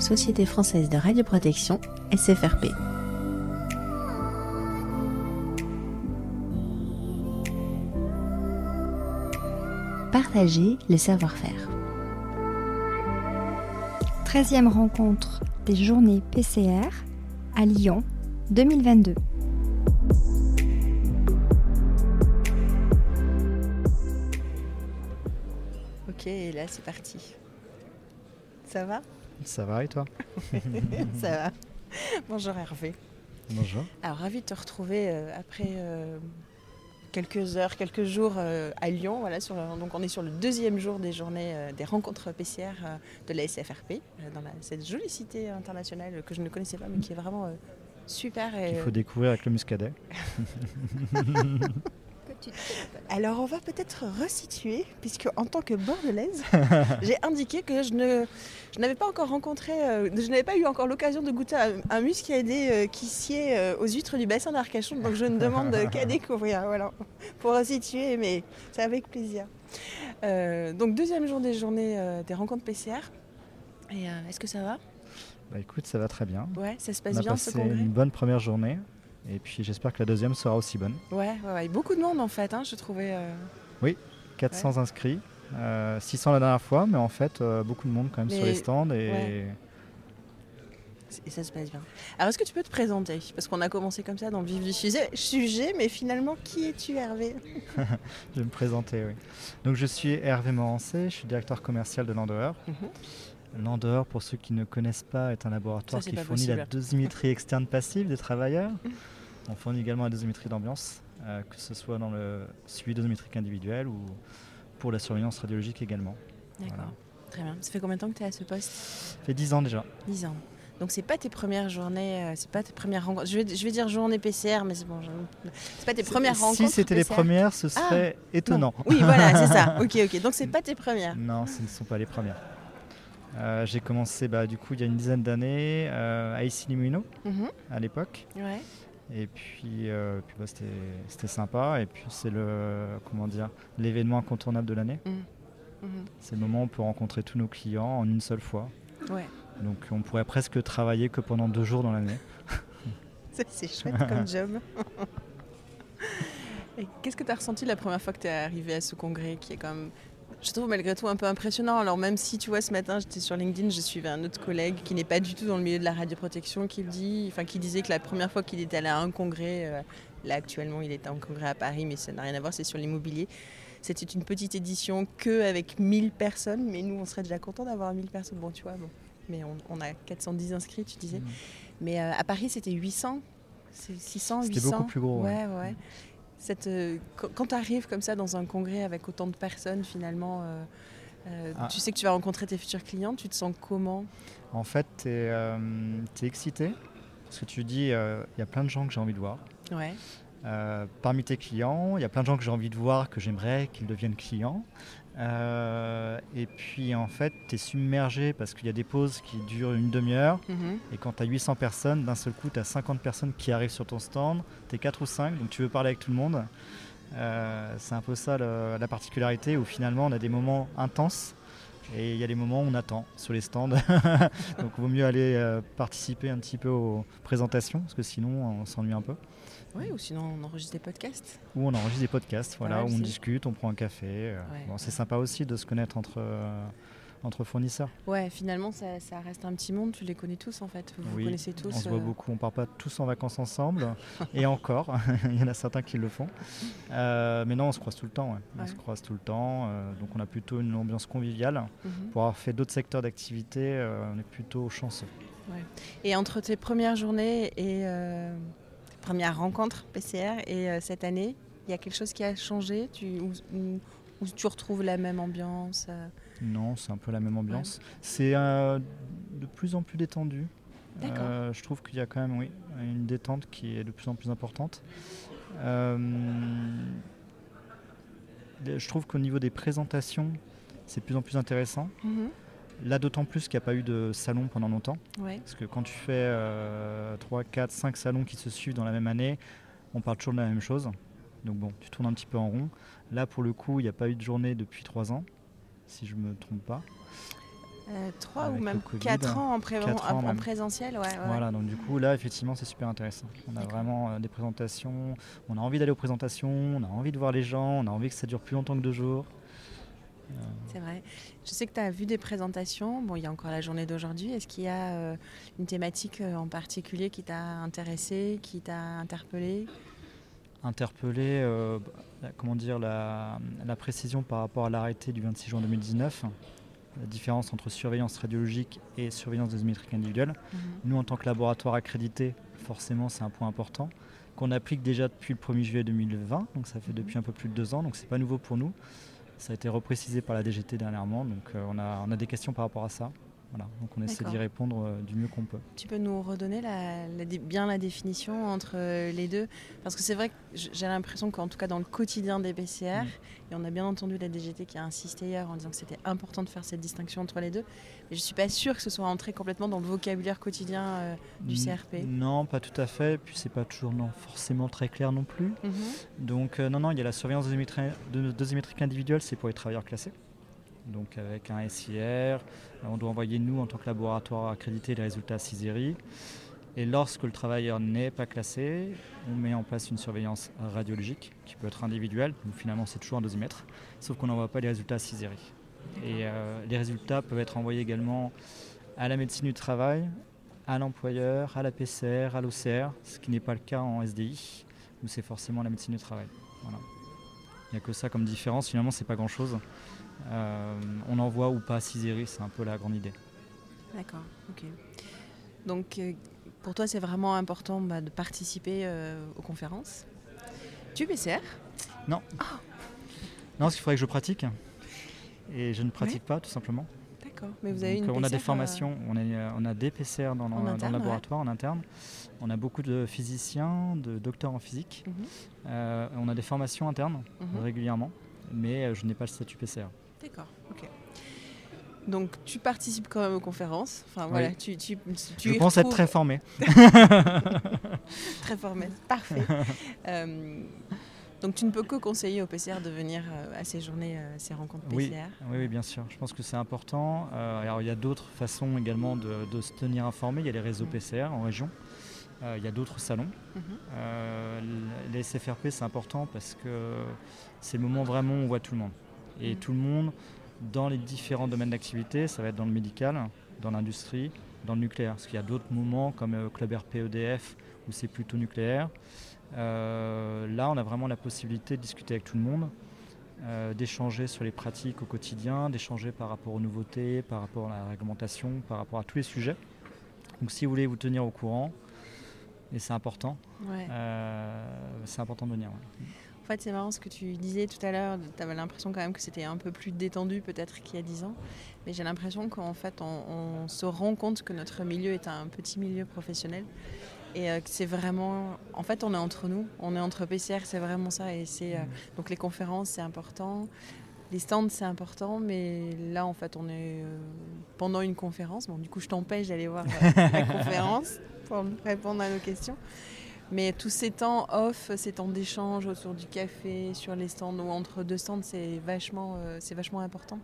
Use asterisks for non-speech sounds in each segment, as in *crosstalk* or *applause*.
Société française de radioprotection, SFRP. Partager le savoir-faire. 13e rencontre des journées PCR à Lyon 2022. Ok, et là c'est parti. Ça va? Ça va et toi *laughs* *laughs* Ça va. Bonjour Hervé. Bonjour. Alors ravi de te retrouver euh, après euh, quelques heures, quelques jours euh, à Lyon. Voilà, sur, donc on est sur le deuxième jour des journées des rencontres PCR euh, de la SFRP, dans la- cette jolie cité internationale que je ne connaissais pas mais qui est vraiment super. et, Il faut découvrir avec le muscadet. *laughs* Alors on va peut-être resituer, puisque en tant que bordelaise, *laughs* j'ai indiqué que je ne je n'avais pas encore rencontré, euh, je n'avais pas eu encore l'occasion de goûter un, un muscadet euh, qui sied euh, aux huîtres du bassin d'Arcachon, donc je ne demande qu'à *laughs* découvrir, voilà, pour resituer, mais c'est avec plaisir. Euh, donc deuxième jour des journées euh, des rencontres PCR. Et euh, est-ce que ça va? Bah écoute, ça va très bien. Ouais, ça se On passe a bien ce passé congrès? une bonne première journée. Et puis j'espère que la deuxième sera aussi bonne. ouais, ouais, ouais, beaucoup de monde en fait, hein, je trouvais. euh, 400 inscrits, euh, 600 la dernière fois, mais en fait euh, beaucoup de monde quand même sur les stands. Et. Et ça se passe bien. Alors, est-ce que tu peux te présenter? Parce qu'on a commencé comme ça dans le vif du sujet, sujet, mais finalement, qui es-tu, Hervé? *laughs* *laughs* Je vais me présenter, oui. Donc je suis Hervé Morancé, je suis directeur commercial de Landauer. Landauer, pour ceux qui ne connaissent pas, est un laboratoire Ça, qui fournit la dosimétrie externe passive des travailleurs. *laughs* On fournit également la dosimétrie d'ambiance, euh, que ce soit dans le suivi dosimétrique individuel ou pour la surveillance radiologique également. D'accord. Voilà. Très bien. Ça fait combien de temps que tu es à ce poste? Ça fait 10 ans déjà. 10 ans. Donc, c'est pas tes premières journées, euh, c'est pas tes premières rencontres. Je vais, je vais dire journée PCR, mais c'est bon. je- C'est pas tes premières si rencontres. c'était les premières, ce Ah, serait étonnant. Non. Oui, voilà, c'est ça. *laughs* Ok, ok. Donc, c'est pas tes premières. Non, ce ne sont pas les premières. Euh, J'ai commencé bah, du coup il y a une dizaine d'années euh, à Issy Mhm. à l'époque. Ouais. Et puis, euh, puis bah, c'était sympa. Et puis c'est le comment dire l'événement incontournable de l'année. Mhm. C'est le moment où on peut rencontrer tous nos clients en une seule fois. Ouais. Donc on pourrait presque travailler que pendant deux jours dans l'année. *laughs* Ça, C'est chouette comme *laughs* job. Et Qu'est-ce que tu as ressenti la première fois que tu es arrivé à ce congrès qui est quand même, je trouve malgré tout un peu impressionnant. Alors même si tu vois ce matin j'étais sur LinkedIn, je suivais un autre collègue qui n'est pas du tout dans le milieu de la radioprotection qui, dit, enfin, qui disait que la première fois qu'il était allé à un congrès, euh, là actuellement il était en congrès à Paris mais ça n'a rien à voir, c'est sur l'immobilier. C'était une petite édition que avec 1000 personnes, mais nous on serait déjà content d'avoir 1000 personnes. Bon tu vois, bon. mais on, on a 410 inscrits tu disais. Mhm. Mais euh, à Paris, c'était 800, c'est 600, C'était 800. beaucoup plus gros, ouais. Ouais, ouais. Cette, euh, quand tu arrives comme ça dans un congrès avec autant de personnes, finalement, euh, euh, Ah. tu sais que tu vas rencontrer tes futurs clients, tu te sens comment? En fait, tu es, excité parce que tu dis euh, il y a plein de gens que j'ai envie de voir. Ouais. Parmi tes clients, il y a plein de gens que j'ai envie de voir, que j'aimerais qu'ils deviennent clients. Euh, et puis en fait, tu es submergé parce qu'il y a des pauses qui durent une demi-heure. Mhm. Et quand tu as 800 personnes, d'un seul coup, tu as 50 personnes qui arrivent sur ton stand. Tu es 4 ou 5, donc tu veux parler avec tout le monde. Euh, c'est un peu ça le- la particularité où finalement on a des moments intenses et il y a des moments où on attend sur les stands. *laughs* donc il vaut mieux aller euh, participer un petit peu aux présentations parce que sinon on s'ennuie un peu. Ouais, ou sinon on enregistre des podcasts. Où on enregistre des podcasts, voilà, où on discute, on prend un café. euh, bon, c'est sympa aussi de se connaître entre, euh, entre fournisseurs. Ouais, finalement, ça, ça reste un petit monde, tu les connais tous en fait. Vous vous Oui, connaissez tous. on se voit euh, beaucoup, on part pas tous en vacances ensemble, *laughs* et encore, *laughs* il y en a certains qui le font. Euh, mais non, on se croise tout le temps, ouais. on se croise tout le temps, euh, donc on a plutôt une ambiance conviviale. mhm. Pour avoir fait d'autres secteurs d'activité, on est plutôt chanceux. Et entre tes premières journées et tes premières rencontres PCR et euh, cette année, il y a quelque chose qui a changé? Tu, ou, ou- ou tu retrouves la même ambiance euh, Non, c'est un peu la même ambiance. C'est euh, de plus en plus détendu. Je trouve qu'il y a quand même oui, une détente qui est de plus en plus importante. Je trouve qu'au niveau des présentations, c'est de plus en plus intéressant. Mhm. Là, d'autant plus qu'il n'y a pas eu de salon pendant longtemps. Ouais. Parce que quand tu fais 3, 4, 5 salons qui se suivent dans la même année, on parle toujours de la même chose. Donc bon, tu tournes un petit peu en rond. Là, pour le coup, il n'y a pas eu de journée depuis 3 ans, si je ne me trompe pas. Euh, Trois Avec ou même Covid, quatre ans en, pré- quatre ans en même. présentiel. Ouais. Voilà, donc du coup là effectivement c'est super intéressant. On a vraiment euh, des présentations, on a envie d'aller aux présentations, on a envie de voir les gens, on a envie que ça dure plus longtemps que deux jours. C'est vrai. Je sais que tu as vu des présentations. Bon, il y a encore la journée d'aujourd'hui. Est-ce qu'il y a euh, une thématique euh, en particulier qui t'a intéressé, qui t'a interpellé? Interpeller, euh, la- comment dire, la, la précision par rapport à l'arrêté du 26 juin 2019, la différence entre surveillance radiologique et surveillance dosimétrique individuelle. Nous, en tant que laboratoire accrédité, forcément, c'est un point important qu'on applique déjà depuis le 1er juillet 2020, donc ça fait Mhm. depuis un peu plus de deux ans, donc c'est pas nouveau pour nous. Ça a été reprécisé par la DGT dernièrement, donc euh, on, a, on a des questions par rapport à ça. Voilà, donc on essaie d'y répondre euh, du mieux qu'on peut. Tu peux nous redonner la- la dé- bien la définition entre euh, les deux? Parce que c'est vrai que j'ai l'impression qu'en tout cas dans le quotidien des PCR, Mm. et on a bien entendu la DGT qui a insisté hier en disant que c'était important de faire cette distinction entre les deux, mais je ne suis pas sûre que ce soit entré complètement dans le vocabulaire quotidien euh, du CRP. Non, pas tout à fait, puis c'est pas toujours non, forcément très clair non plus. Mhm. Donc non, non, il y a la surveillance dosimétri- de- dosimétrique individuelle, c'est pour les travailleurs classés. Donc avec un SIR, euh, on doit envoyer nous en tant que laboratoire accrédité les résultats à CISERI. Et lorsque le travailleur n'est pas classé, on met en place une surveillance radiologique qui peut être individuelle, donc finalement c'est toujours un dosimètre, sauf qu'on n'envoie pas les résultats à CISERI. Et euh, les résultats peuvent être envoyés également à la médecine du travail, à l'employeur, à la PCR, à l'OCR, ce qui n'est pas le cas en SDI, où c'est forcément la médecine du travail. Voilà. Il n'y a que ça comme différence, finalement c'est pas grand chose. On envoie ou pas à CISERI, c'est un peu la grande idée. D'accord, ok. Donc euh, pour toi c'est vraiment important bah, de participer euh, aux conférences. Tu PCR Non, parce qu'il faudrait que je pratique. Et je ne pratique pas, tout simplement. D'accord, mais vous avez Donc, une euh, on a des PCR, formations, on, euh, a des PCR dans, le- dans ouais. laboratoire en interne. On a beaucoup de physiciens, de docteurs en physique. Mhm. Euh, on a des formations internes Mhm. régulièrement, mais euh, je n'ai pas le statut PCR. D'accord, ok. Donc tu participes quand même aux conférences. Enfin voilà, tu, tu, tu je pense être très formé. *laughs* très formel. Parfait. *laughs* Euh, donc tu ne peux que conseiller aux PCR de venir euh, à ces journées, euh, ces rencontres Oui. PCR. Oui, oui, bien sûr. Je pense que c'est important. Euh, alors, il y a d'autres façons également de, de se tenir informé. Il y a les réseaux Mhm. PCR en région. Euh, il y a d'autres salons. L- les SFRP, c'est important parce que c'est le moment vraiment où on voit tout le monde. Et Mhm. tout le monde, dans les différents domaines d'activité, ça va être dans le médical, dans l'industrie, dans le nucléaire. Parce qu'il y a d'autres moments comme euh, Club RP EDF où c'est plutôt nucléaire. Euh, là, on a vraiment la possibilité de discuter avec tout le monde, euh, d'échanger sur les pratiques au quotidien, d'échanger par rapport aux nouveautés, par rapport à la réglementation, par rapport à tous les sujets. Donc si vous voulez vous tenir au courant, et c'est important, Ouais. euh, c'est important de venir. ouais. En fait, c'est marrant ce que tu disais tout à l'heure. Tu avais l'impression quand même que c'était un peu plus détendu peut-être qu'il y a 10 ans. Mais j'ai l'impression qu'en fait, on, on se rend compte que notre milieu est un petit milieu professionnel. Et euh, que c'est vraiment. En fait, on est entre nous. On est entre PCR, c'est vraiment ça. Et c'est. euh, donc les conférences, c'est important. Les stands, c'est important. Mais là, en fait, on est euh, pendant une conférence. Bon, du coup, je t'empêche d'aller voir la *laughs* conférence pour répondre à nos questions. Mais tous ces temps off, ces temps d'échange autour du café, sur les stands ou entre deux stands, c'est vachement, euh, c'est vachement important.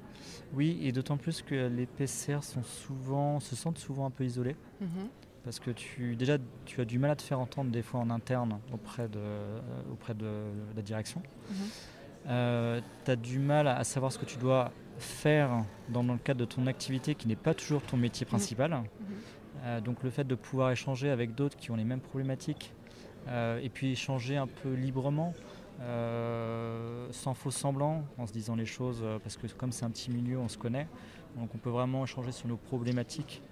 Oui, et d'autant plus que les PCR sont souvent, se sentent souvent un peu isolés. Mhm. Parce que tu, déjà, tu as du mal à te faire entendre des fois en interne auprès de, euh, auprès de la direction. Mhm. tu as du mal à savoir ce que tu dois faire dans, le cadre de ton activité qui n'est pas toujours ton métier principal. Euh, donc le fait de pouvoir échanger avec d'autres qui ont les mêmes problématiques et puis échanger un peu librement, euh, sans faux semblant, en se disant les choses, euh, parce que comme c'est un petit milieu, on se connaît, donc on peut vraiment échanger sur nos problématiques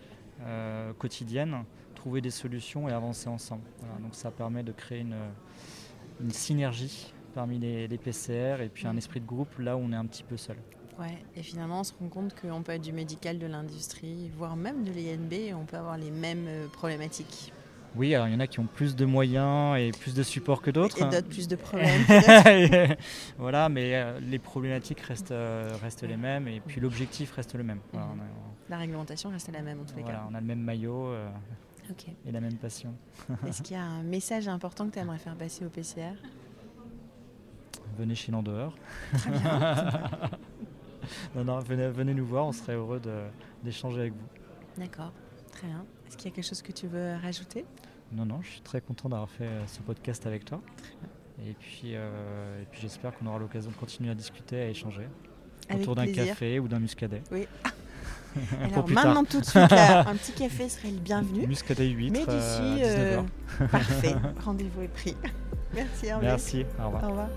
euh, quotidiennes, trouver des solutions et avancer ensemble. Donc ça permet de créer une, synergie parmi les, les PCR et puis un esprit de groupe là où on est un petit peu seul. Ouais, et finalement, on se rend compte qu'on peut être du médical, de l'industrie, voire même de l'INB, et on peut avoir les mêmes euh, problématiques. Oui, alors il y en a qui ont plus de moyens et plus de support que d'autres. Et d'autres plus de problèmes. *laughs* voilà, mais euh, les problématiques restent, euh, restent les mêmes et puis l'objectif reste le même. Voilà, on, a, La réglementation reste la même en tous les voilà, on a le même maillot euh, cas. Et la même passion. *laughs* Est-ce qu'il y a un message important que tu aimerais faire passer au PCR? Venez chez l'en dehors. Très bien. *laughs* non, non, venez, venez nous voir, on serait heureux d'échanger avec vous. D'accord, très bien. Est-ce qu'il y a quelque chose que tu veux rajouter? Non, non, je suis très content d'avoir fait euh, ce podcast avec toi. Et puis, euh, et puis j'espère qu'on aura l'occasion de continuer à discuter, à échanger Avec autour d'un café ou d'un muscadet. Oui. *laughs* Pour Alors maintenant tout de suite, là, *laughs* un petit café serait le bienvenu. Muscadet 8, Mais d'ici, euh, 19h. parfait, *laughs* rendez-vous est pris. Merci Hervé. Merci, au revoir. Au revoir.